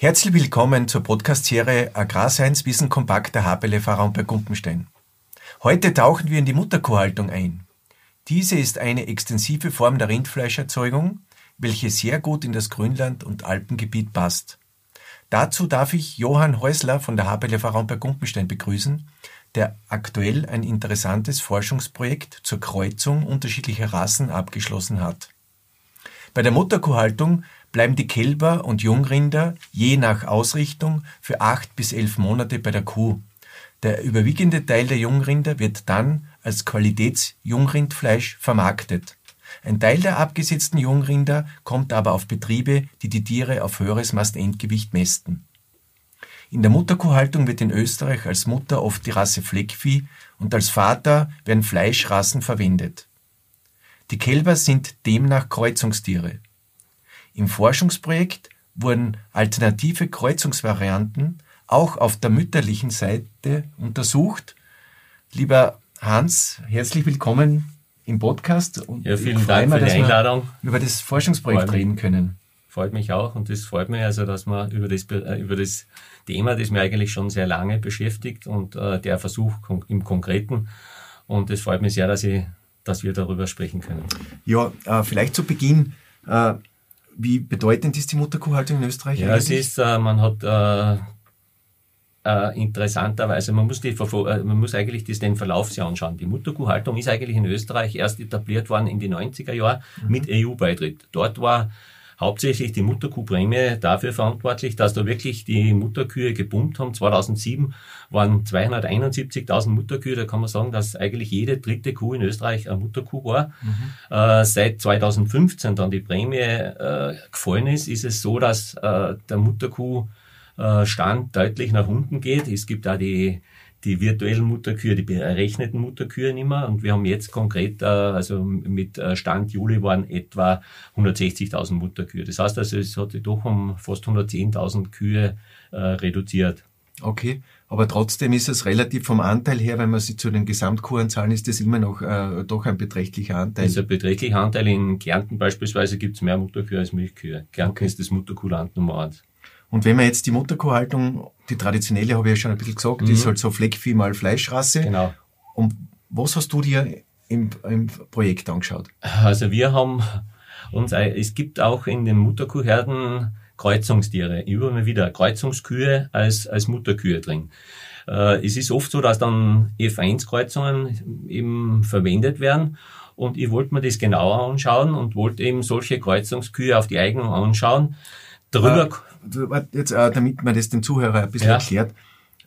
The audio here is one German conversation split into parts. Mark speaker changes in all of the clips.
Speaker 1: Herzlich willkommen zur Podcast-Serie Agrarscience Wissen Kompakt der HPLV bei Gumpenstein. Heute tauchen wir in die Mutterkuhhaltung ein. Diese ist eine extensive Form der Rindfleischerzeugung, welche sehr gut in das Grünland- und Alpengebiet passt. Dazu darf ich Johann Häusler von der HPLV bei Gumpenstein begrüßen, der aktuell ein interessantes Forschungsprojekt zur Kreuzung unterschiedlicher Rassen abgeschlossen hat. Bei der Mutterkuhhaltung bleiben die Kälber und Jungrinder je nach Ausrichtung für acht bis elf Monate bei der Kuh. Der überwiegende Teil der Jungrinder wird dann als Qualitätsjungrindfleisch vermarktet. Ein Teil der abgesetzten Jungrinder kommt aber auf Betriebe, die die Tiere auf höheres Mastendgewicht mästen. In der Mutterkuhhaltung wird in Österreich als Mutter oft die Rasse Fleckvieh und als Vater werden Fleischrassen verwendet. Die Kälber sind demnach Kreuzungstiere. Im Forschungsprojekt wurden alternative Kreuzungsvarianten auch auf der mütterlichen Seite untersucht. Lieber Hans, herzlich willkommen im Podcast.
Speaker 2: Und ja, vielen Dank für die Einladung.
Speaker 1: über das Forschungsprojekt reden können.
Speaker 2: Freut mich auch und es freut mich also, dass wir über das, über das Thema, das mir eigentlich schon sehr lange beschäftigt und äh, der Versuch im Konkreten. Und es freut mich sehr, dass, ich, dass wir darüber sprechen können.
Speaker 1: Ja, äh, vielleicht zu Beginn. Äh, wie bedeutend ist die Mutterkuhhaltung in Österreich?
Speaker 2: Ja, eigentlich? es ist, äh, man hat äh, äh, interessanterweise, man muss, die, man muss eigentlich das, den Verlauf sich anschauen. Die Mutterkuhhaltung ist eigentlich in Österreich erst etabliert worden in die 90er Jahre mhm. mit EU-Beitritt. Dort war hauptsächlich die Mutterkuhprämie dafür verantwortlich, dass da wirklich die Mutterkühe gebummt haben. 2007 waren 271.000 Mutterkühe. Da kann man sagen, dass eigentlich jede dritte Kuh in Österreich eine Mutterkuh war. Mhm. Äh, seit 2015 dann die Prämie äh, gefallen ist, ist es so, dass äh, der Mutterkuhstand äh, deutlich nach unten geht. Es gibt auch die die virtuellen Mutterkühe, die berechneten Mutterkühe nicht mehr. Und wir haben jetzt konkret, äh, also mit äh, Stand Juli waren etwa 160.000 Mutterkühe. Das heißt also, es hat sich doch um fast 110.000 Kühe äh, reduziert.
Speaker 1: Okay, aber trotzdem ist es relativ vom Anteil her, wenn man sie zu den Gesamtkuren zahlen, ist das immer noch äh, doch ein beträchtlicher Anteil.
Speaker 2: Das ist ein beträchtlicher Anteil. In Kärnten beispielsweise gibt es mehr Mutterkühe als Milchkühe. Kärnten okay. ist das Mutterkuhland Nummer eins.
Speaker 1: Und wenn man jetzt die Mutterkuhhaltung, die traditionelle habe ich ja schon ein bisschen gesagt, mhm. die ist halt so Fleckvieh mal Fleischrasse.
Speaker 2: Genau.
Speaker 1: Und was hast du dir im, im Projekt angeschaut?
Speaker 2: Also wir haben uns, es gibt auch in den Mutterkuhherden Kreuzungstiere, immer wieder Kreuzungskühe als, als Mutterkühe drin. Äh, es ist oft so, dass dann F1-Kreuzungen eben verwendet werden. Und ich wollte mir das genauer anschauen und wollte eben solche Kreuzungskühe auf die Eignung anschauen.
Speaker 1: Darüber jetzt, äh, damit man das den Zuhörer ein bisschen ja. erklärt,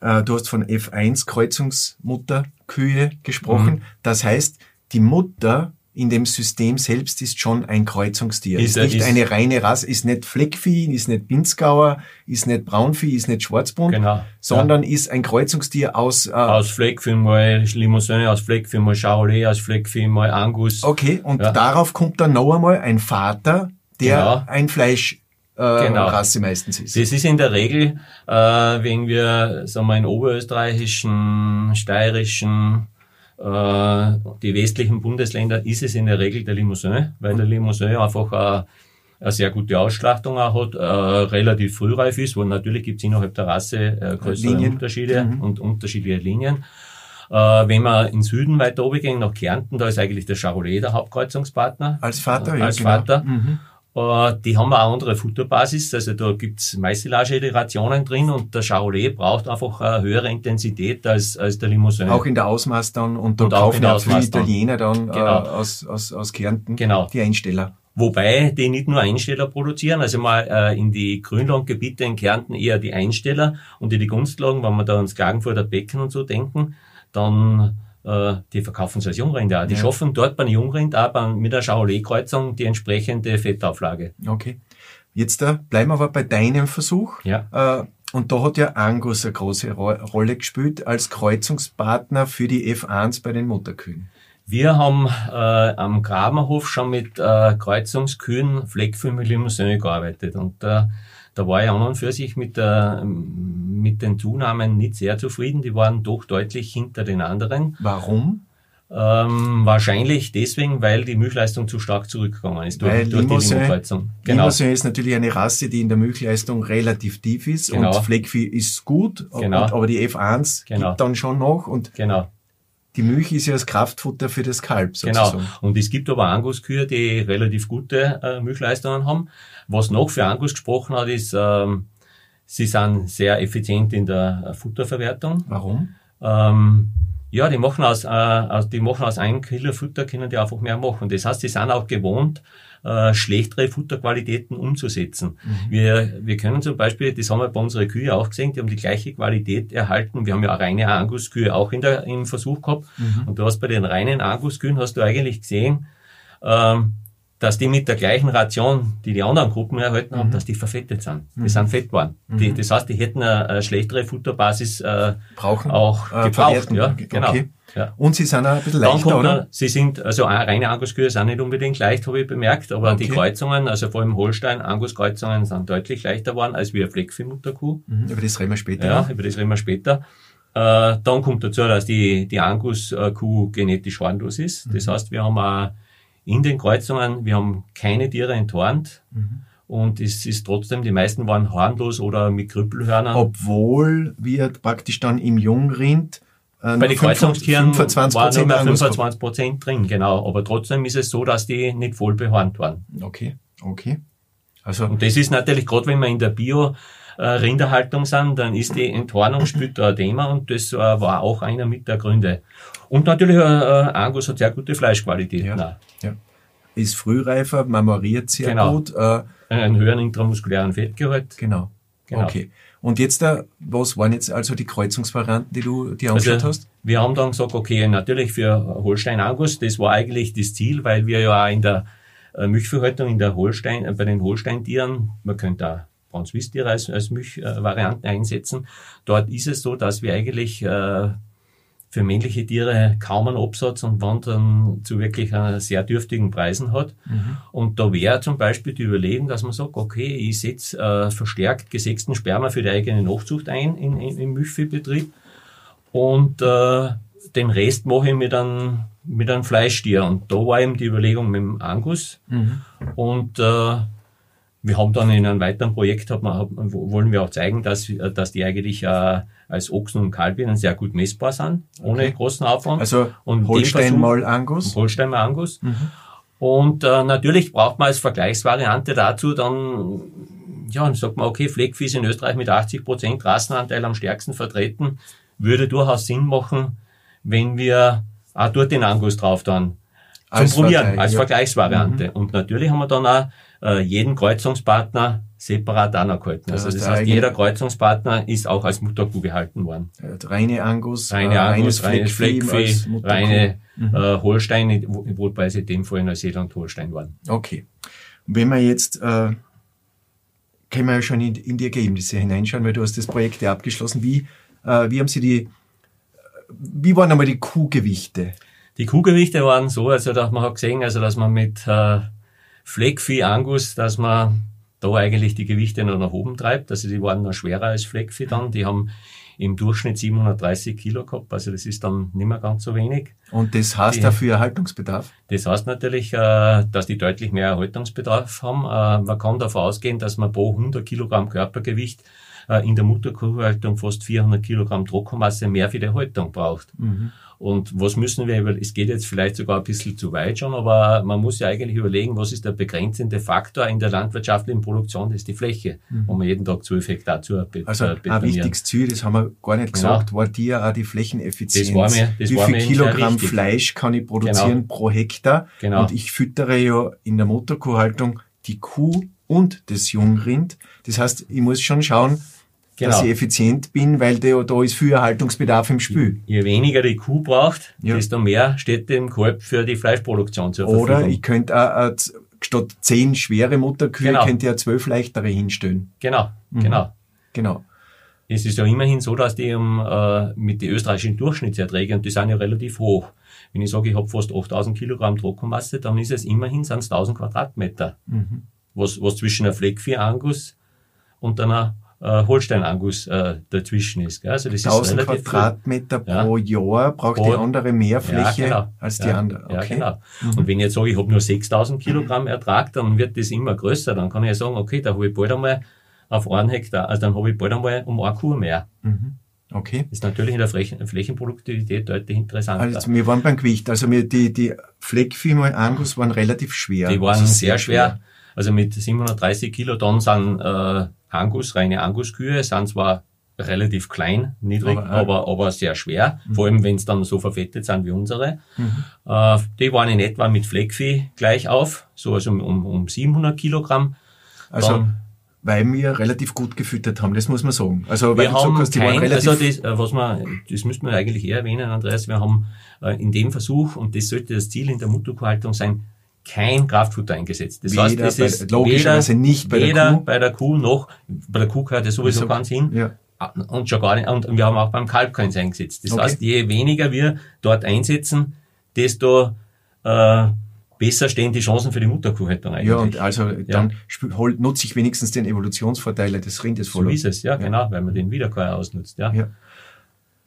Speaker 1: äh, du hast von F1 Kreuzungsmutterkühe gesprochen. Mhm. Das heißt, die Mutter in dem System selbst ist schon ein Kreuzungstier. Ist, ist nicht ist, eine reine Rasse, ist nicht Fleckvieh, ist nicht Pinzgauer, ist nicht Braunvieh, ist nicht Schwarzbund, genau, sondern ja. ist ein Kreuzungstier aus...
Speaker 2: Äh, aus Fleckvieh mal Limousin, aus Fleckvieh mal Charolais, aus Fleckvieh mal Angus.
Speaker 1: Okay, und ja. darauf kommt dann noch einmal ein Vater, der genau. ein Fleisch äh, genau. Rasse meistens ist.
Speaker 2: Das ist in der Regel, äh, wenn wir sagen wir, in oberösterreichischen, steirischen, äh, die westlichen Bundesländer, ist es in der Regel der Limousin, weil der Limousin einfach äh, eine sehr gute Ausschlachtung auch hat, äh, relativ frühreif ist, wo natürlich gibt es innerhalb der Rasse äh, größere Linien. Unterschiede mhm. und unterschiedliche Linien. Äh, wenn wir in Süden weiter oben gehen, nach Kärnten, da ist eigentlich der Charolais der Hauptkreuzungspartner.
Speaker 1: Als Vater, ja.
Speaker 2: Als genau. Vater. Mhm. Äh, die haben eine andere Futterbasis, also da gibt's Maisilage-Iterationen drin und der Charolais braucht einfach eine höhere Intensität als, als der Limousin.
Speaker 1: Auch in der Ausmaß dann und da und kaufen auch viele Italiener dann äh, genau. äh, aus, aus, aus Kärnten
Speaker 2: genau.
Speaker 1: die Einsteller.
Speaker 2: Wobei die nicht nur Einsteller produzieren, also mal äh, in die Grünlandgebiete in Kärnten eher die Einsteller und in die Gunstlagen, wenn wir da ans Klagenfurter Becken und so denken, dann die verkaufen sie als Jungrind auch. Die ja. schaffen dort beim Jungrind auch mit der Charolais-Kreuzung die entsprechende Fettauflage.
Speaker 1: Okay. Jetzt da äh, bleiben wir aber bei deinem Versuch.
Speaker 2: Ja.
Speaker 1: Äh, und da hat ja Angus eine große Rolle gespielt als Kreuzungspartner für die F1 bei den Mutterkühen.
Speaker 2: Wir haben äh, am Grabenhof schon mit äh, Kreuzungskühen Fleckfühl mit Limousin gearbeitet und äh, da war ich an und für sich mit, der, mit den Zunahmen nicht sehr zufrieden. Die waren doch deutlich hinter den anderen.
Speaker 1: Warum?
Speaker 2: Ähm, wahrscheinlich deswegen, weil die Milchleistung zu stark zurückgegangen ist
Speaker 1: durch, weil durch Limousin, die Limokreuzung. Genau. Limousin ist natürlich eine Rasse, die in der Milchleistung relativ tief ist genau. und Fleckvieh ist gut, genau. und, aber die F1 genau. gibt dann schon noch und genau. Die Milch ist ja das Kraftfutter für das Kalb
Speaker 2: genau. sozusagen. Genau. Und es gibt aber Anguskühe, die relativ gute äh, Milchleistungen haben. Was noch für Angus gesprochen hat, ist, ähm, sie sind sehr effizient in der Futterverwertung.
Speaker 1: Warum?
Speaker 2: Ähm, ja, die machen aus, äh, aus, die machen aus einem Kilo Futter, können die einfach mehr machen. Das heißt, die sind auch gewohnt, äh, schlechtere Futterqualitäten umzusetzen. Mhm. Wir, wir können zum Beispiel, das haben wir bei unseren Kühe auch gesehen, die haben die gleiche Qualität erhalten. Wir haben ja reine Anguskühe auch in der, im Versuch gehabt. Mhm. Und du hast bei den reinen Anguskühen hast du eigentlich gesehen, ähm, dass die mit der gleichen Ration, die die anderen Gruppen erhalten haben, mhm. dass die verfettet sind. Die mhm. sind fett waren. Mhm. Das heißt, die hätten eine, eine schlechtere Futterbasis äh,
Speaker 1: Brauchen,
Speaker 2: auch äh, gebraucht. Ja, genau. Okay.
Speaker 1: Ja. Und sie sind auch ein bisschen leichter, oder?
Speaker 2: Da, sie sind, also reine Anguskühe sind nicht unbedingt leicht, habe ich bemerkt, aber okay. die Kreuzungen, also vor allem Holstein, Angus-Kreuzungen sind deutlich leichter geworden als wie eine Fleckvieh-Mutterkuh.
Speaker 1: Mhm. Über das reden wir später.
Speaker 2: Ja, noch. über das reden wir später. Äh, dann kommt dazu, dass die, die Angus-Kuh genetisch harmlos ist. Das mhm. heißt, wir haben auch in den Kreuzungen. Wir haben keine Tiere enttarnt. Mhm. Und es ist trotzdem, die meisten waren harmlos oder mit Krüppelhörnern.
Speaker 1: Obwohl wir praktisch dann im Jungrind
Speaker 2: äh, bei den Kreuzungstieren 25 waren mehr 25 Prozent drin, genau. Aber trotzdem ist es so, dass die nicht voll behaart waren.
Speaker 1: Okay, okay.
Speaker 2: Also und das ist natürlich gerade, wenn wir in der Bio äh, Rinderhaltung sind, dann ist die Entwarnung spielt da ein Thema und das äh, war auch einer mit der Gründe. Und natürlich, äh, Angus hat sehr gute Fleischqualität.
Speaker 1: Ja, ja. Ist frühreifer, marmoriert sehr
Speaker 2: genau.
Speaker 1: gut.
Speaker 2: Äh, einen höheren intramuskulären Fettgehalt.
Speaker 1: Genau. genau. Okay. Und jetzt, da, was waren jetzt also die Kreuzungsvarianten, die du dir angeschaut also, hast?
Speaker 2: Wir haben dann gesagt, okay, natürlich für Holstein Angus, das war eigentlich das Ziel, weil wir ja auch in der äh, Milchverhaltung in der Holstein, äh, bei den Holsteintieren, man könnte da Franzwistiere als, als Milchvarianten einsetzen. Dort ist es so, dass wir eigentlich äh, für männliche Tiere kaum einen Absatz und wann dann zu wirklich sehr dürftigen Preisen hat. Mhm. Und da wäre zum Beispiel die Überlegung, dass man sagt, okay, ich setze äh, verstärkt gesächsten Sperma für die eigene Nachzucht ein in, in, im Milchviehbetrieb und äh, den Rest mache ich mit einem, mit einem Fleischtier. Und da war eben die Überlegung mit dem Angus. Mhm. Und äh, wir haben dann in einem weiteren Projekt, hat man, wollen wir auch zeigen, dass, dass die eigentlich äh, als Ochsen und Kalbinnen sehr gut messbar sind, ohne okay. großen Aufwand.
Speaker 1: Also und Holstein mal Angus?
Speaker 2: Holstein mal Angus. Mhm. Und äh, natürlich braucht man als Vergleichsvariante dazu dann, ja, dann sagt man, okay, Fleckvieh ist in Österreich mit 80 Prozent Rassenanteil am stärksten vertreten, würde durchaus Sinn machen, wenn wir auch dort den Angus drauf dann zum als Probieren, Vergleich, als ja. Vergleichsvariante. Mhm. Und natürlich haben wir dann auch äh, jeden Kreuzungspartner separat anerhalten. Also das heißt, jeder Kreuzungspartner ist auch als Mutterkuh gehalten worden.
Speaker 1: Reine Angus,
Speaker 2: reine äh, Angus, reines Fleckvieh, reine mhm. äh, Holsteine, wobei sie in dem Fall Neuseeland Holstein waren.
Speaker 1: Okay. Wenn wir jetzt, äh, können wir ja schon in, in die Ergebnisse hineinschauen, weil du hast das Projekt ja abgeschlossen. Wie, äh, wie haben Sie die, wie waren einmal die Kuhgewichte?
Speaker 2: Die Kuhgewichte waren so, also dass man hat gesehen, also dass man mit äh, Fleckvieh Angus, dass man da eigentlich die Gewichte noch nach oben treibt. Also die waren noch schwerer als Fleckvieh dann. Die haben im Durchschnitt 730 Kilo gehabt, also das ist dann nicht mehr ganz so wenig.
Speaker 1: Und das heißt die, dafür Erhaltungsbedarf?
Speaker 2: Das heißt natürlich, äh, dass die deutlich mehr Erhaltungsbedarf haben. Äh, man kann davon ausgehen, dass man pro 100 Kilogramm Körpergewicht in der Mutterkuhhaltung fast 400 Kilogramm Trockenmasse mehr für die Haltung braucht. Mhm. Und was müssen wir es geht jetzt vielleicht sogar ein bisschen zu weit schon, aber man muss ja eigentlich überlegen, was ist der begrenzende Faktor in der landwirtschaftlichen Produktion, das ist die Fläche, mhm. wo man jeden Tag 12 Hektar zu
Speaker 1: Also äh, ein wichtiges Ziel, das haben wir gar nicht gesagt, genau. war dir auch die Flächeneffizienz.
Speaker 2: Das war mir, das
Speaker 1: Wie viel Kilogramm Fleisch kann ich produzieren genau. pro Hektar? Genau. Und ich füttere ja in der Mutterkuhhaltung die Kuh und das Jungrind. Das heißt, ich muss schon schauen, genau. dass ich effizient bin, weil da, da ist viel Erhaltungsbedarf im Spiel.
Speaker 2: Je weniger die Kuh braucht, ja. desto mehr steht dem Kalb für die Fleischproduktion zur
Speaker 1: Verfügung. Oder ich könnte auch, statt zehn schwere Mutterkühe, genau. könnte ja zwölf leichtere hinstellen.
Speaker 2: Genau, mhm. genau.
Speaker 1: Genau.
Speaker 2: Es ist ja immerhin so, dass die um, äh, mit den österreichischen Durchschnittserträgen, und die sind ja relativ hoch. Wenn ich sage, ich habe fast 8000 Kilogramm Trockenmasse, dann ist es immerhin sind 1000 Quadratmeter. Mhm. Was, was zwischen einer Fleckvieh Angus und einer äh, Holstein-Angus äh, dazwischen ist. Gell? Also das
Speaker 1: 1000 Quadratmeter ja. pro Jahr braucht pro, die andere mehr Fläche ja, genau. als die
Speaker 2: ja,
Speaker 1: andere.
Speaker 2: Okay. Ja, genau. Mhm. Und wenn ich jetzt sage, ich habe nur 6000 Kilogramm Ertrag, dann wird das immer größer. Dann kann ich ja sagen, okay, da habe ich bald einmal auf einen Hektar, also dann habe ich bald einmal um eine Kuh mehr. Mhm.
Speaker 1: Okay.
Speaker 2: Ist natürlich in der Flächen, Flächenproduktivität deutlich interessanter.
Speaker 1: Also wir waren beim Gewicht. Also wir, die, die Fleckvieh mal Angus waren relativ schwer.
Speaker 2: Die waren also sehr, schwer. schwer. Also mit 730 Kilotonnen sind äh, Angus, reine Anguskühe, sind zwar relativ klein, niedrig, aber, aber, aber sehr schwer, mhm. vor allem wenn es dann so verfettet sind wie unsere. Mhm. Äh, die waren in etwa mit Fleckvieh gleich auf, so also um, um 700 Kilogramm.
Speaker 1: Also dann, weil wir relativ gut gefüttert haben, das muss man sagen.
Speaker 2: Also weil wir haben hast, die kein, waren relativ also das, äh, was man, das müsste man eigentlich eher erwähnen, Andreas, wir haben äh, in dem Versuch, und das sollte das Ziel in der Mutterkuhhaltung sein, kein Kraftfutter eingesetzt. Das
Speaker 1: weder heißt, das ist logischerweise weder, nicht bei der
Speaker 2: weder Kuh. bei der Kuh noch, bei der Kuh gehört ja sowieso ganz hin. Ja. Und schon gar nicht, und wir haben auch beim Kalb keins eingesetzt. Das okay. heißt, je weniger wir dort einsetzen, desto äh, besser stehen die Chancen für die Mutterkuhhaltung
Speaker 1: eigentlich. Ja, und also dann ja. nutze ich wenigstens den Evolutionsvorteile des Rindes
Speaker 2: voll. So ist es, ja, ja, genau, weil man den Wiederkäuer ausnutzt, ja. ja.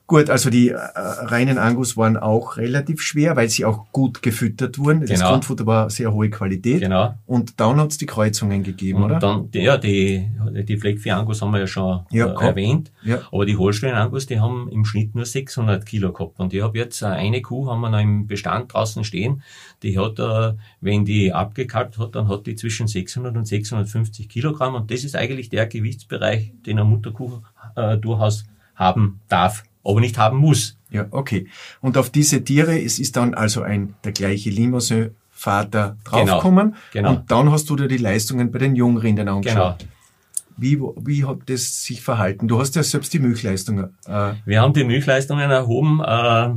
Speaker 1: Gut, also die äh, reinen Angus waren auch relativ schwer, weil sie auch gut gefüttert wurden. Genau. Das Grundfutter war sehr hohe Qualität.
Speaker 2: Genau.
Speaker 1: Und dann hat es die Kreuzungen gegeben,
Speaker 2: und
Speaker 1: oder?
Speaker 2: Dann, ja, die, die Fleckvieh Angus haben wir ja schon ja, äh, erwähnt. Ja. Aber die Holstein Angus, die haben im Schnitt nur 600 Kilo gehabt. Und ich habe jetzt äh, eine Kuh, haben wir noch im Bestand draußen stehen, die hat, äh, wenn die abgekalbt hat, dann hat die zwischen 600 und 650 Kilogramm. Und das ist eigentlich der Gewichtsbereich, den eine Mutterkuh äh, durchaus haben darf aber nicht haben muss.
Speaker 1: Ja, okay. Und auf diese Tiere ist, ist dann also ein der gleiche Limousin-Vater draufgekommen. Genau, genau. Und dann hast du dir die Leistungen bei den Jungrindern angeschaut. Genau. Wie, wie hat das sich verhalten? Du hast ja selbst die Milchleistungen.
Speaker 2: Äh, wir haben die Milchleistungen erhoben. Äh,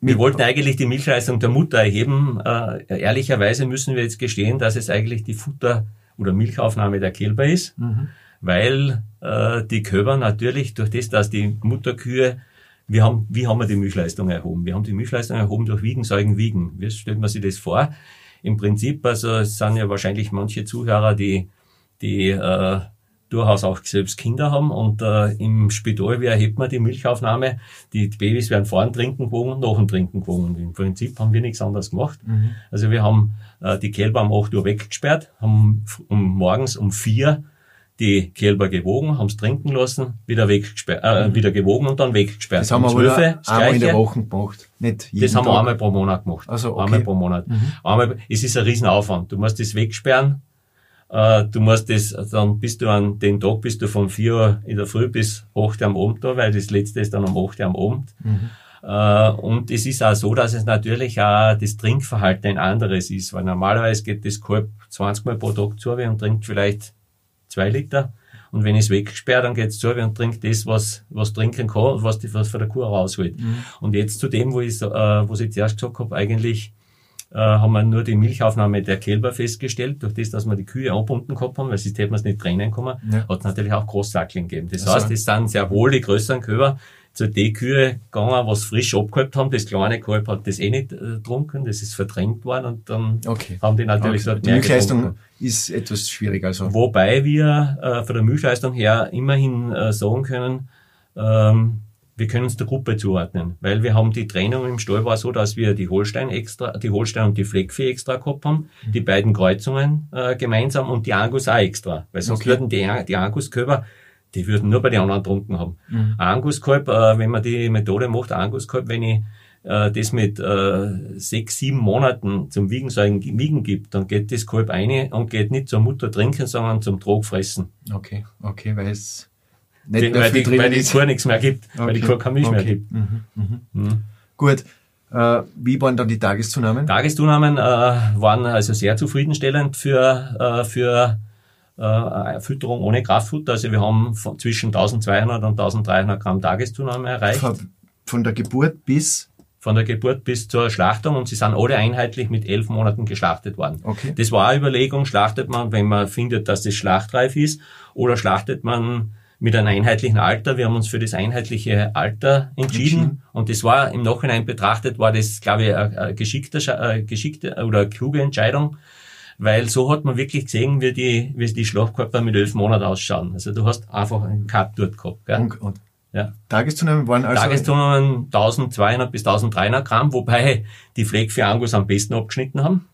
Speaker 2: wir wollten eigentlich die Milchleistung der Mutter erheben. Äh, ehrlicherweise müssen wir jetzt gestehen, dass es eigentlich die Futter- oder Milchaufnahme der Kälber ist. Mhm weil äh, die Kälber natürlich durch das, dass die Mutterkühe wir haben, wie haben wir die Milchleistung erhoben? Wir haben die Milchleistung erhoben durch Wiegen, Säugen, Wiegen. Wie stellt man sich das vor? Im Prinzip, also es sind ja wahrscheinlich manche Zuhörer, die, die äh, durchaus auch selbst Kinder haben und äh, im Spital, wie erhebt man die Milchaufnahme? Die Babys werden vorn trinken gewogen und nach dem Trinken gewogen. Im Prinzip haben wir nichts anderes gemacht. Mhm. Also wir haben äh, die Kälber um 8 Uhr weggesperrt, haben um, morgens um 4 die Kälber gewogen, haben es trinken lassen, wieder weggesperrt, äh, mhm. wieder gewogen und dann weggesperrt.
Speaker 1: Das haben wir aber einmal in der Woche gemacht,
Speaker 2: nicht jeden Das haben Tag. wir einmal pro Monat gemacht.
Speaker 1: Also okay.
Speaker 2: Einmal pro Monat. Mhm. Einmal, es ist ein Riesenaufwand. Du musst das wegsperren, äh, du musst das, dann bist du an den Tag bist du von 4 Uhr in der Früh bis 8 Uhr am Abend da, weil das letzte ist dann um 8 Uhr am Abend. Mhm. Uh, und es ist auch so, dass es natürlich auch das Trinkverhalten ein anderes ist, weil normalerweise geht das Kalb 20 Mal pro Tag zu und trinkt vielleicht zwei Liter. Und wenn ich es wegsperre, dann geht's zu und trinkt das, was, was trinken kann und was, die, was von der Kuh rausholt. Mhm. Und jetzt zu dem, wo ich, äh, wo ich zuerst gesagt habe, eigentlich äh, haben wir nur die Milchaufnahme der Kälber festgestellt, durch das, dass wir die Kühe anbunden gehabt haben, weil sonst hätten wir es nicht trennen können, ja. hat es natürlich auch Großsackeln gegeben. Das also. heißt, es sind sehr wohl die größeren Kälber zu den Kühe gegangen, was frisch abgehalten haben. Das kleine Kalb hat das eh nicht äh, getrunken, das ist verdrängt worden und dann okay. haben die natürlich
Speaker 1: okay. dort Die Milchleistung getrunken. ist etwas schwierig. Also.
Speaker 2: Wobei wir äh, von der Milchleistung her immerhin äh, sagen können, ähm, wir können es der Gruppe zuordnen, weil wir haben die Trennung im Stall war so, dass wir die Holstein extra, die Holstein und die Fleckvieh extra gehabt haben, mhm. die beiden Kreuzungen äh, gemeinsam und die Angus auch extra, weil sonst okay. würden die, die Angus-Kälber die würden nur bei den anderen trunken haben. Mhm. Anguskalb, äh, wenn man die Methode macht, Anguskalb, wenn ich äh, das mit äh, sechs, sieben Monaten zum Wiegen, ein Wiegen gibt, dann geht das Kalb eine und geht nicht zur Mutter trinken, sondern zum Trog fressen.
Speaker 1: Okay, okay, weil es
Speaker 2: nicht die, weil, die, weil die Kuh nichts mehr gibt, okay. weil die Kuh keine Milch okay. mehr gibt. Mhm.
Speaker 1: Mhm. Mhm. Gut. Äh, wie waren dann die Tageszunahmen?
Speaker 2: Tageszunahmen äh, waren also sehr zufriedenstellend für, äh, für äh, Fütterung ohne Kraftfutter. Also wir haben von zwischen 1200 und 1300 Gramm Tageszunahme erreicht.
Speaker 1: Von, von der Geburt bis?
Speaker 2: Von der Geburt bis zur Schlachtung und sie sind alle einheitlich mit elf Monaten geschlachtet worden. Okay. Das war eine Überlegung, schlachtet man, wenn man findet, dass es schlachtreif ist, oder schlachtet man mit einem einheitlichen Alter. Wir haben uns für das einheitliche Alter entschieden. entschieden. Und das war im Nachhinein betrachtet, war das, glaube ich, eine geschickte, geschickte oder eine kluge Entscheidung weil so hat man wirklich gesehen, wie die, wie die Schlachtkörper mit elf Monaten ausschauen. Also du hast einfach einen Cut dort gehabt. Gell?
Speaker 1: Und, und ja. Tageszunahmen waren also...
Speaker 2: Tageszunahmen 1200 bis 1300 Gramm, wobei die Fleck für Angus am besten abgeschnitten haben.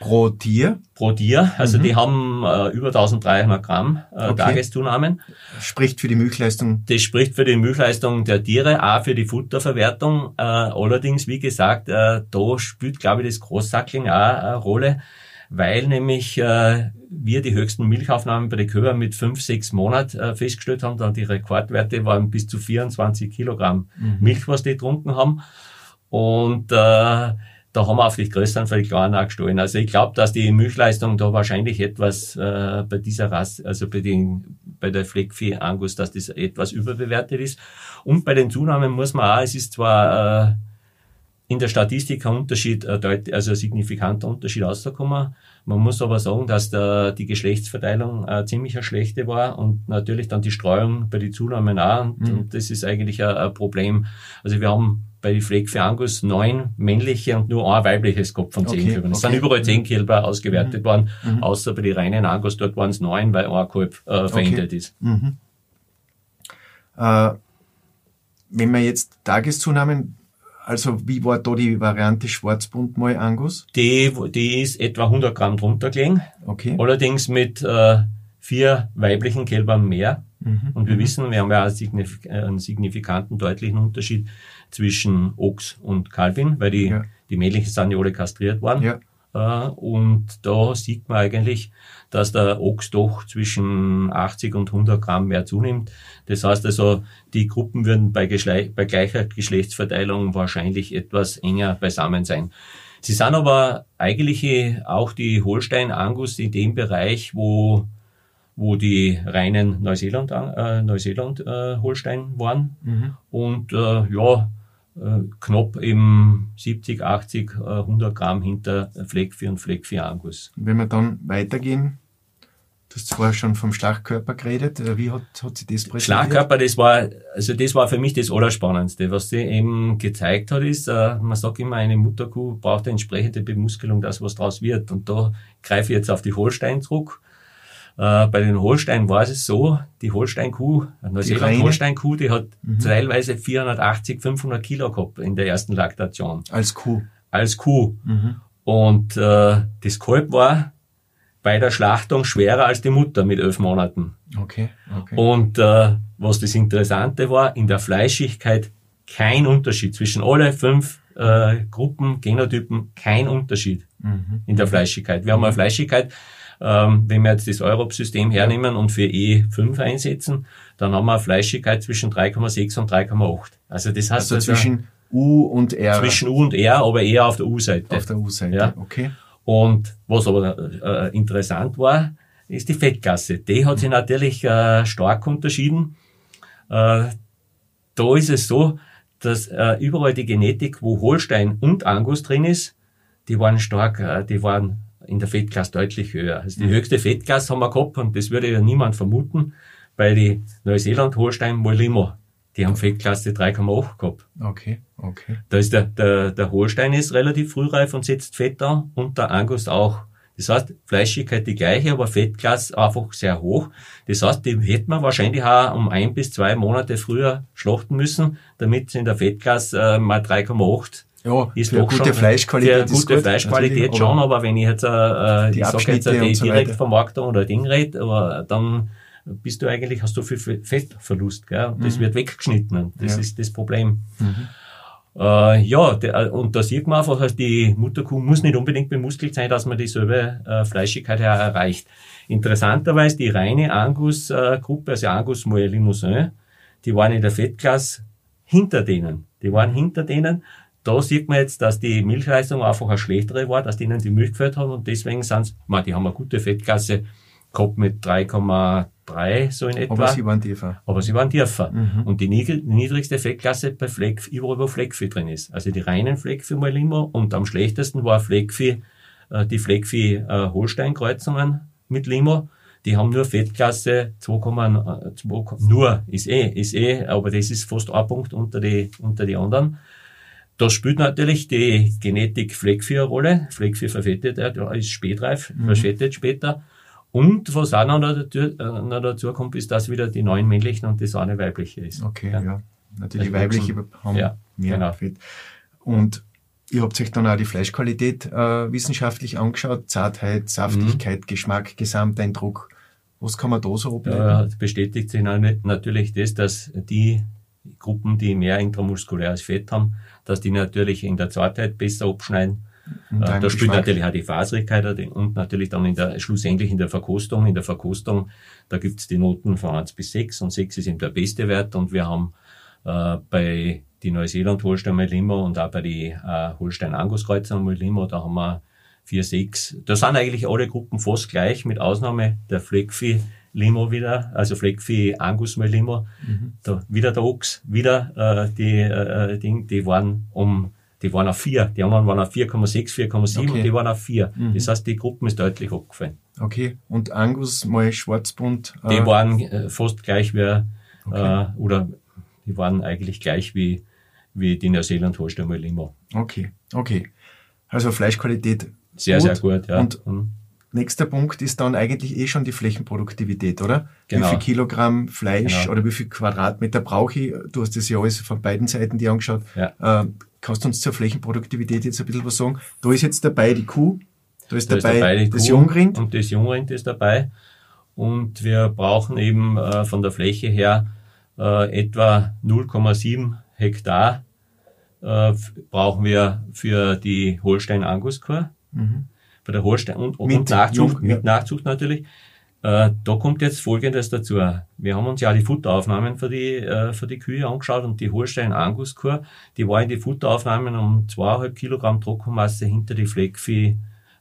Speaker 1: Pro Tier?
Speaker 2: Pro Tier. Also mhm. die haben äh, über 1300 Gramm äh, okay. Tageszunahmen.
Speaker 1: Spricht für die Milchleistung?
Speaker 2: Das spricht für die Milchleistung der Tiere, auch für die Futterverwertung. Äh, allerdings, wie gesagt, äh, da spielt, glaube ich, das Großsackling auch eine Rolle, weil nämlich äh, wir die höchsten Milchaufnahmen bei den Kühen mit fünf, sechs Monaten äh, festgestellt haben. Dann die Rekordwerte waren bis zu 24 Kilogramm mhm. Milch, was die getrunken haben. Und äh, da haben wir auf die größeren für die kleinen auch gestohlen. Also ich glaube, dass die Milchleistung da wahrscheinlich etwas äh, bei dieser Rasse, also bei, den, bei der Fleckvieh Angus, dass das etwas überbewertet ist. Und bei den Zunahmen muss man auch, es ist zwar äh, in der Statistik ein Unterschied, äh, also ein signifikanter Unterschied rausgekommen. Man muss aber sagen, dass der, die Geschlechtsverteilung äh, ziemlich eine schlechte war und natürlich dann die Streuung bei den Zunahmen auch. Und, mhm. und das ist eigentlich ein, ein Problem. Also wir haben bei den Fleck für Angus neun männliche und nur ein weibliches gehabt von zehn okay, Kälbern. Es okay. sind überall zehn Kälber ausgewertet mhm. worden, mhm. außer bei den reinen Angus, dort waren es neun, weil ein Kalb äh, verändert okay. ist. Mhm.
Speaker 1: Äh, wenn man jetzt Tageszunahmen, also wie war da die Variante Schwarzbund mal Angus?
Speaker 2: Die, die ist etwa 100 Gramm drunter gelegen. Okay. Allerdings mit äh, vier weiblichen Kälbern mehr. Mhm. Und wir mhm. wissen, wir haben ja einen signifikanten, deutlichen Unterschied zwischen Ochs und Kalbin, weil die, ja. die männlichen sind ja alle kastriert worden. Ja. Äh, und da sieht man eigentlich, dass der Ochs doch zwischen 80 und 100 Gramm mehr zunimmt. Das heißt also, die Gruppen würden bei, bei gleicher Geschlechtsverteilung wahrscheinlich etwas enger beisammen sein. Sie sind aber eigentlich auch die Holstein Angus in dem Bereich, wo wo die reinen Neuseeland, äh, Neuseeland äh, Holstein waren. Mhm. Und äh, ja, äh, knapp im 70, 80, 100 Gramm hinter Fleckvieh und Fleckvieh Angus.
Speaker 1: Wenn wir dann weitergehen, Du hast vorher schon vom Schlachtkörper geredet. Äh, wie hat, hat sich das
Speaker 2: präsentiert? Schlachtkörper, das war, also das war für mich das Allerspannendste. Was sie eben gezeigt hat, ist, äh, man sagt immer, eine Mutterkuh braucht eine entsprechende Bemuskelung, dass was draus wird. Und da greife ich jetzt auf die Holstein zurück. Äh, bei den Holstein war es so, die Holstein-Kuh, Neuseeland Holstein-Kuh, die hat mhm. teilweise 480, 500 Kilo gehabt in der ersten Laktation.
Speaker 1: Als Kuh?
Speaker 2: Als Kuh. Mhm. Und äh, das Kalb war bei der Schlachtung schwerer als die Mutter mit elf Monaten.
Speaker 1: Okay, okay.
Speaker 2: Und äh, was das Interessante war, in der Fleischigkeit kein Unterschied zwischen alle fünf äh, Gruppen, Genotypen, kein Unterschied mhm. in der Fleischigkeit. Wir haben eine Fleischigkeit ähm, wenn wir jetzt das Europ-System hernehmen und für E5 einsetzen, dann haben wir eine Fleischigkeit zwischen 3,6 und 3,8. Also das heißt
Speaker 1: also zwischen U und R.
Speaker 2: Zwischen U und R, aber eher auf der U-Seite.
Speaker 1: Auf der U-Seite, ja. okay.
Speaker 2: Und was aber äh, interessant war, ist die Fettgasse. Die hat sich natürlich äh, stark unterschieden. Äh, da ist es so, dass äh, überall die Genetik, wo Holstein und Angus drin ist, die waren stark, äh, die waren in der Fettklasse deutlich höher. Also die mhm. höchste Fettklasse haben wir gehabt und das würde ja niemand vermuten, bei die Neuseeland, Holstein, Molimo. Die haben Fettklasse 3,8 gehabt.
Speaker 1: Okay, okay.
Speaker 2: Da ist der, der, der Holstein ist relativ frühreif und setzt Fett an und der Angus auch. Das heißt, Fleischigkeit die gleiche, aber Fettklasse einfach sehr hoch. Das heißt, die hätten wir wahrscheinlich auch um ein bis zwei Monate früher schlachten müssen, damit sie in der Fettklasse äh, mal 3,8
Speaker 1: ja, ist für gute schon, Fleischqualität.
Speaker 2: Für gute gut, Fleischqualität schon, aber wenn ich jetzt, äh, die ich sag jetzt die so Direktvermarktung oder Ding red, aber dann bist du eigentlich, hast du viel Fettverlust, gell? Und das mhm. wird weggeschnitten. Das ja. ist das Problem. Mhm. Äh, ja, der, und da sieht man einfach, die Mutterkuh muss nicht unbedingt bemuskelt sein, dass man dieselbe äh, Fleischigkeit erreicht. Interessanterweise die reine Angus-Gruppe, also Angus Moët Limousin, die waren in der Fettklasse hinter denen. Die waren hinter denen da sieht man jetzt, dass die Milchleistung einfach eine schlechtere war, dass denen die Milch gefällt hat und deswegen sind sie, die haben eine gute Fettklasse gehabt mit 3,3 so in etwa.
Speaker 1: Aber sie waren tiefer.
Speaker 2: Aber sie waren tiefer. Mhm. Und die niedrigste Fettklasse bei Fleck, überall wo Fleckvieh drin ist. Also die reinen Fleckvieh mal immer und am schlechtesten war Fleckvieh, äh, die Fleckvieh äh, Holstein-Kreuzungen mit Limo. Die haben nur Fettklasse 2,2, nur, ist eh, ist eh, aber das ist fast ein Punkt unter die, unter die anderen. da spielt natürlich die Genetik Fleckvieh eine Rolle. Fleckvieh verfettet, er ist spätreif, mhm. verfettet später. Und was auch noch dazu, äh, noch dazu kommt, ist, dass wieder die neuen männlichen und das eine weibliche ist.
Speaker 1: Okay, ja. ja. Natürlich also weibliche haben ja, mehr genau. Fett. Und ihr habt euch dann auch die Fleischqualität äh, wissenschaftlich angeschaut, Zartheit, Saftigkeit, mhm. Geschmack, Gesamteindruck. Was kann man da so
Speaker 2: ableiten? Ja, bestätigt sich natürlich das, dass die Gruppen, die mehr intramuskuläres Fett haben, dass die natürlich in der Zartheit besser abschneiden. Äh, da spielt natürlich auch die Faserigkeit und natürlich dann in der, schlussendlich in der Verkostung. In der Verkostung, da gibt's die Noten von 1 bis 6 und 6 ist eben der beste Wert und wir haben äh, bei die Neuseeland Holstein Limo und auch bei die äh, Holstein Angus Kreuzer Limo, da haben wir 4, 6. Da sind eigentlich alle Gruppen fast gleich, mit Ausnahme der Fleckvieh Limo wieder, also Fleckvieh Angus Limo, mhm. da wieder der Ochs, wieder äh, die äh, Ding, die waren um die waren auf 4. Die anderen waren auf 4,6, 4,7 okay. und die waren auf 4. Mhm. Das heißt, die Gruppen ist deutlich abgefallen.
Speaker 1: Okay. Und Angus mal Schwarzbund?
Speaker 2: Äh die waren äh, fast gleich wie, okay. äh, oder die waren eigentlich gleich wie, wie die Neuseeland Holstein mal Limo.
Speaker 1: Okay, okay. Also Fleischqualität.
Speaker 2: Sehr, gut. sehr gut, ja.
Speaker 1: Und mhm. nächster Punkt ist dann eigentlich eh schon die Flächenproduktivität, oder? Genau. Wie viel Kilogramm Fleisch genau. oder wie viel Quadratmeter brauche ich? Du hast das ja alles von beiden Seiten dir angeschaut. Ja. Äh, kannst du uns zur Flächenproduktivität jetzt ein bisschen was sagen? Da ist jetzt dabei die Kuh, da ist da dabei, ist dabei das Kuh Jungrind.
Speaker 2: Und das Jungrind ist dabei. Und wir brauchen eben äh, von der Fläche her äh, etwa 0,7 Hektar äh, brauchen wir für die Holstein-Angus-Kur. Mhm. Bei der Holstein und, und mit Nachzucht, Jung, ja. mit Nachzucht natürlich. Äh, da kommt jetzt Folgendes dazu. Wir haben uns ja die Futteraufnahmen für die, äh, für die Kühe angeschaut und die Holstein-Angus-Kur, die war in die Futteraufnahmen um zweieinhalb Kilogramm Trockenmasse hinter die Fleckvieh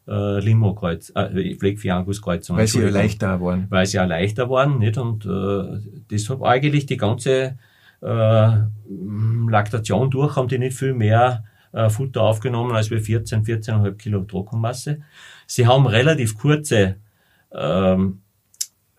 Speaker 2: äh, Limo-Kreuz, äh, Fleckvieh-Angus-Kreuzung.
Speaker 1: Weil sie ja leichter waren.
Speaker 2: Weil sie ja leichter waren, nicht? Und äh, deshalb eigentlich die ganze äh, Laktation durch haben die nicht viel mehr äh, Futter aufgenommen als wir 14, 14,5 Kilo Trockenmasse. Sie haben relativ kurze ähm,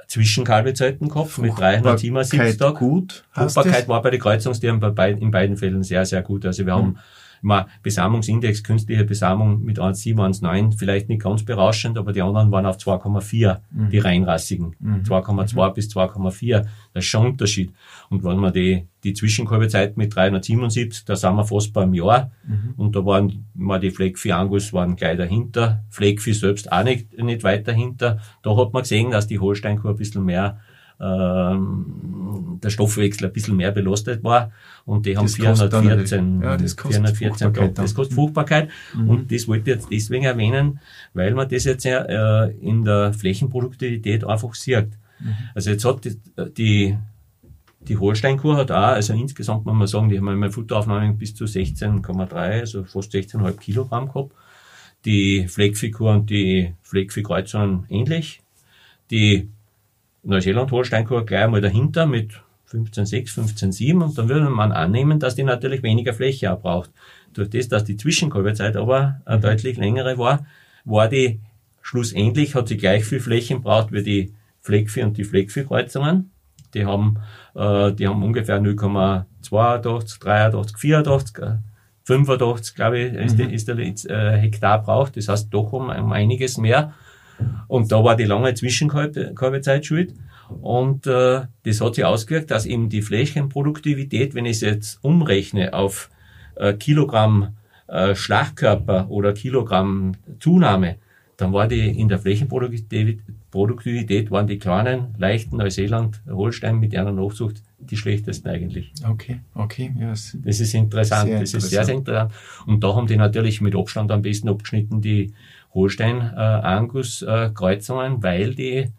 Speaker 2: Zwischenkalbezeiten gehabt mit 377 Tagen.
Speaker 1: Gut.
Speaker 2: Fruchtbarkeit war bei den Kreuzungstieren bei in beiden Fällen sehr, sehr gut. Also wir hm. haben mal Besamungsindex, künstliche Besamung mit 1,7, 1,9, vielleicht nicht ganz berauschend, aber die anderen waren auf 2,4, mhm. die reinrassigen. Mhm. 2,2 mhm. bis 2,4. Das ist schon ein Unterschied. Und wenn man die, die Zwischenkalbezeit mit 377, da sind wir fast beim Jahr. Mhm. Und da waren mal die Fleckvieh Angus waren gleich dahinter. Fleckvieh selbst auch nicht, nicht weit dahinter. Da hat man gesehen, dass die Holsteinkuh ein bisschen mehr der Stoffwechsel ein bisschen mehr belastet war und die haben das 414, ja, das 414 Gramm. Das kostet Fruchtbarkeit mhm. und das wollte ich jetzt deswegen erwähnen, weil man das jetzt ja äh, in der Flächenproduktivität einfach sieht. Mhm. Also jetzt hat die, die die Holsteinkur hat auch, also insgesamt muss man sagen, die haben eine Futteraufnahme bis zu 16,3, also fast 16,5 Kilogramm gehabt. Die Fleckfigur und die Fleckviehkreuzungen ähnlich. Die Neuseeland-Holsteinkur gleich einmal dahinter mit 15,6, 15,7 und dann würde man annehmen, dass die natürlich weniger Fläche auch braucht. Durch das, dass die Zwischenkalberzeit aber eine deutlich längere war, war die schlussendlich, hat sie gleich viel Flächen braucht wie die Fleckvieh und die Fleckviehkreuzungen. Die haben, äh, die haben ungefähr 0,82, 83, 84, 85, glaube ich, ist, mhm. ist der äh, Hektar braucht. Das heißt doch um, um einiges mehr. Und da war die lange Zwischenkalbezeit schuld. Und äh, das hat sich ausgewirkt, dass eben die Fläschchenproduktivität, wenn ich es jetzt umrechne auf äh, Kilogramm äh, Schlachtkörper oder Kilogramm Zunahme, dann war die in der Flächenproduktivität Produktivität waren die kleinen, leichten Neuseeland, Holstein mit einer Nachzucht die schlechtesten eigentlich.
Speaker 1: Okay, okay.
Speaker 2: Yes. Das ist interessant, das ist sehr, sehr interessant. Und da haben die natürlich mit Abstand am besten abgeschnitten, die Holstein-Angus-Kreuzungen, weil die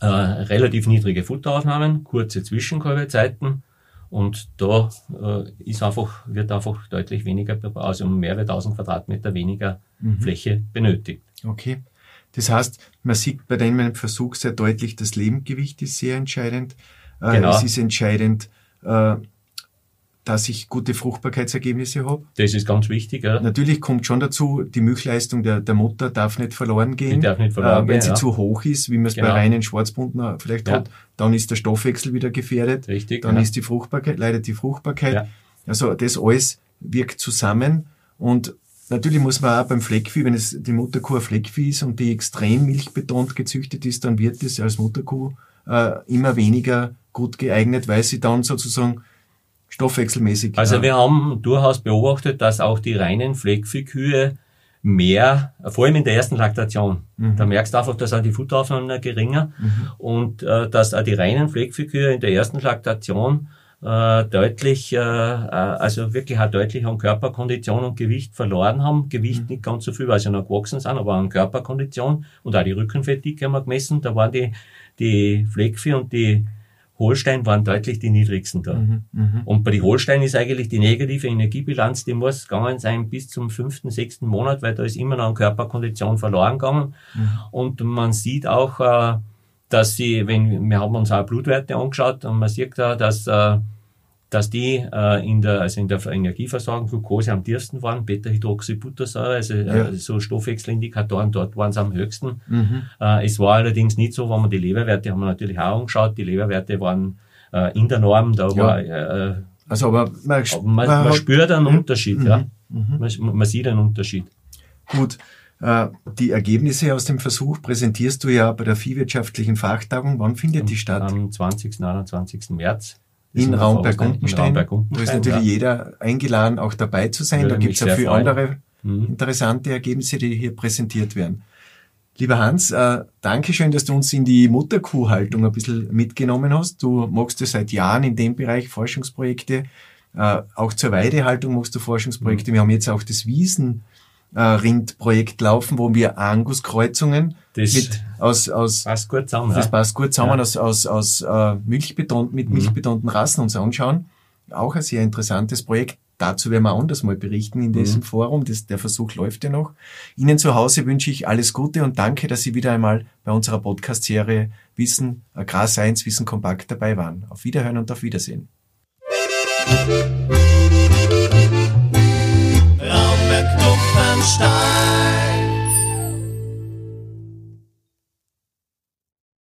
Speaker 2: äh, relativ niedrige Futteraufnahmen, kurze Zwischenkalbezeiten und da äh, ist einfach, wird einfach deutlich weniger, also mehrere tausend Quadratmeter weniger mhm. Fläche benötigt.
Speaker 1: Okay. Das heißt, man sieht bei deinem Versuch sehr deutlich, das Lebendgewicht ist sehr entscheidend. Äh, genau. Es ist entscheidend, äh, dass ich gute Fruchtbarkeitsergebnisse habe.
Speaker 2: Das ist ganz wichtig. Ja.
Speaker 1: Natürlich kommt schon dazu, die Milchleistung der, der Mutter darf nicht verloren gehen.
Speaker 2: Die darf nicht verloren
Speaker 1: äh, wenn gehen, sie ja. zu hoch ist, wie man es genau. bei reinen Schwarzbunden vielleicht ja. hat, dann ist der Stoffwechsel wieder gefährdet.
Speaker 2: Richtig.
Speaker 1: Dann ist die Fruchtbarkeit, leidet die Fruchtbarkeit. Also das alles wirkt zusammen und Natürlich muss man auch beim Fleckvieh, wenn es die Mutterkuh ein Fleckvieh ist und die extrem milchbetont gezüchtet ist, dann wird es als Mutterkuh äh, immer weniger gut geeignet, weil sie dann sozusagen stoffwechselmäßig.
Speaker 2: Also wir haben durchaus beobachtet, dass auch die reinen Fleckviehkühe mehr, vor allem in der ersten Laktation. Mhm. Da merkst du einfach, dass auch die Futteraufnahme geringer mhm. und äh, dass auch die reinen Fleckviehkühe in der ersten Laktation äh, deutlich, äh, äh, also wirklich auch deutlich an Körperkondition und Gewicht verloren haben. Gewicht mhm. nicht ganz so viel, weil sie noch gewachsen sind, aber an Körperkondition und auch die Rückenfettdicke haben wir gemessen. Da waren die, die Fleckvieh und die Holstein waren deutlich die niedrigsten da. Mhm, mh. Und bei den Holstein ist eigentlich die negative Energiebilanz, die muss gegangen sein bis zum fünften, sechsten Monat, weil da ist immer noch an Körperkondition verloren gegangen. Mhm. Und man sieht auch, äh, dass sie, wenn, wir haben uns auch Blutwerte angeschaut und man sieht da, dass, äh, dass die äh, in der, also in der Energieversorgung Glucose am tiefsten waren, Beta-Hydroxybuttersäure, also äh, ja. so Stoffwechselindikatoren, dort waren sie am höchsten. Mhm. Äh, es war allerdings nicht so, wenn man die Leberwerte haben wir natürlich auch angeschaut, die Leberwerte waren äh, in der Norm, da ja. war, äh,
Speaker 1: also aber
Speaker 2: man, man, man spürt einen mhm. Unterschied, ja. Mhm. Man, man sieht einen Unterschied.
Speaker 1: Gut. Äh, die Ergebnisse aus dem Versuch präsentierst du ja bei der viehwirtschaftlichen Fachtagung. Wann findet die statt?
Speaker 2: Am 20. 21. März.
Speaker 1: In Raum bei Gundenstein. Da ist natürlich ja. jeder eingeladen, auch dabei zu sein. Würde da gibt es ja viele andere mhm. interessante Ergebnisse, die hier präsentiert werden. Lieber Hans, äh, danke schön, dass du uns in die Mutterkuhhaltung ein bisschen mitgenommen hast. Du machst ja seit Jahren in dem Bereich Forschungsprojekte. Äh, auch zur Weidehaltung machst du Forschungsprojekte. Mhm. Wir haben jetzt auch das Wiesen äh, Rindprojekt laufen, wo wir Angus-Kreuzungen mit aus aus
Speaker 2: passt gut zusammen,
Speaker 1: das ja. passt gut zusammen ja. aus aus, aus äh, Milchbeton mit mhm. milchbetonten Rassen uns anschauen. Auch ein sehr interessantes Projekt. Dazu werden wir anders mal berichten in diesem mhm. Forum. Das, der Versuch läuft ja noch. Ihnen zu Hause wünsche ich alles Gute und danke, dass Sie wieder einmal bei unserer Podcast-Serie Wissen, Agrarseins, Wissen kompakt dabei waren. Auf Wiederhören und auf Wiedersehen. Schwanstein.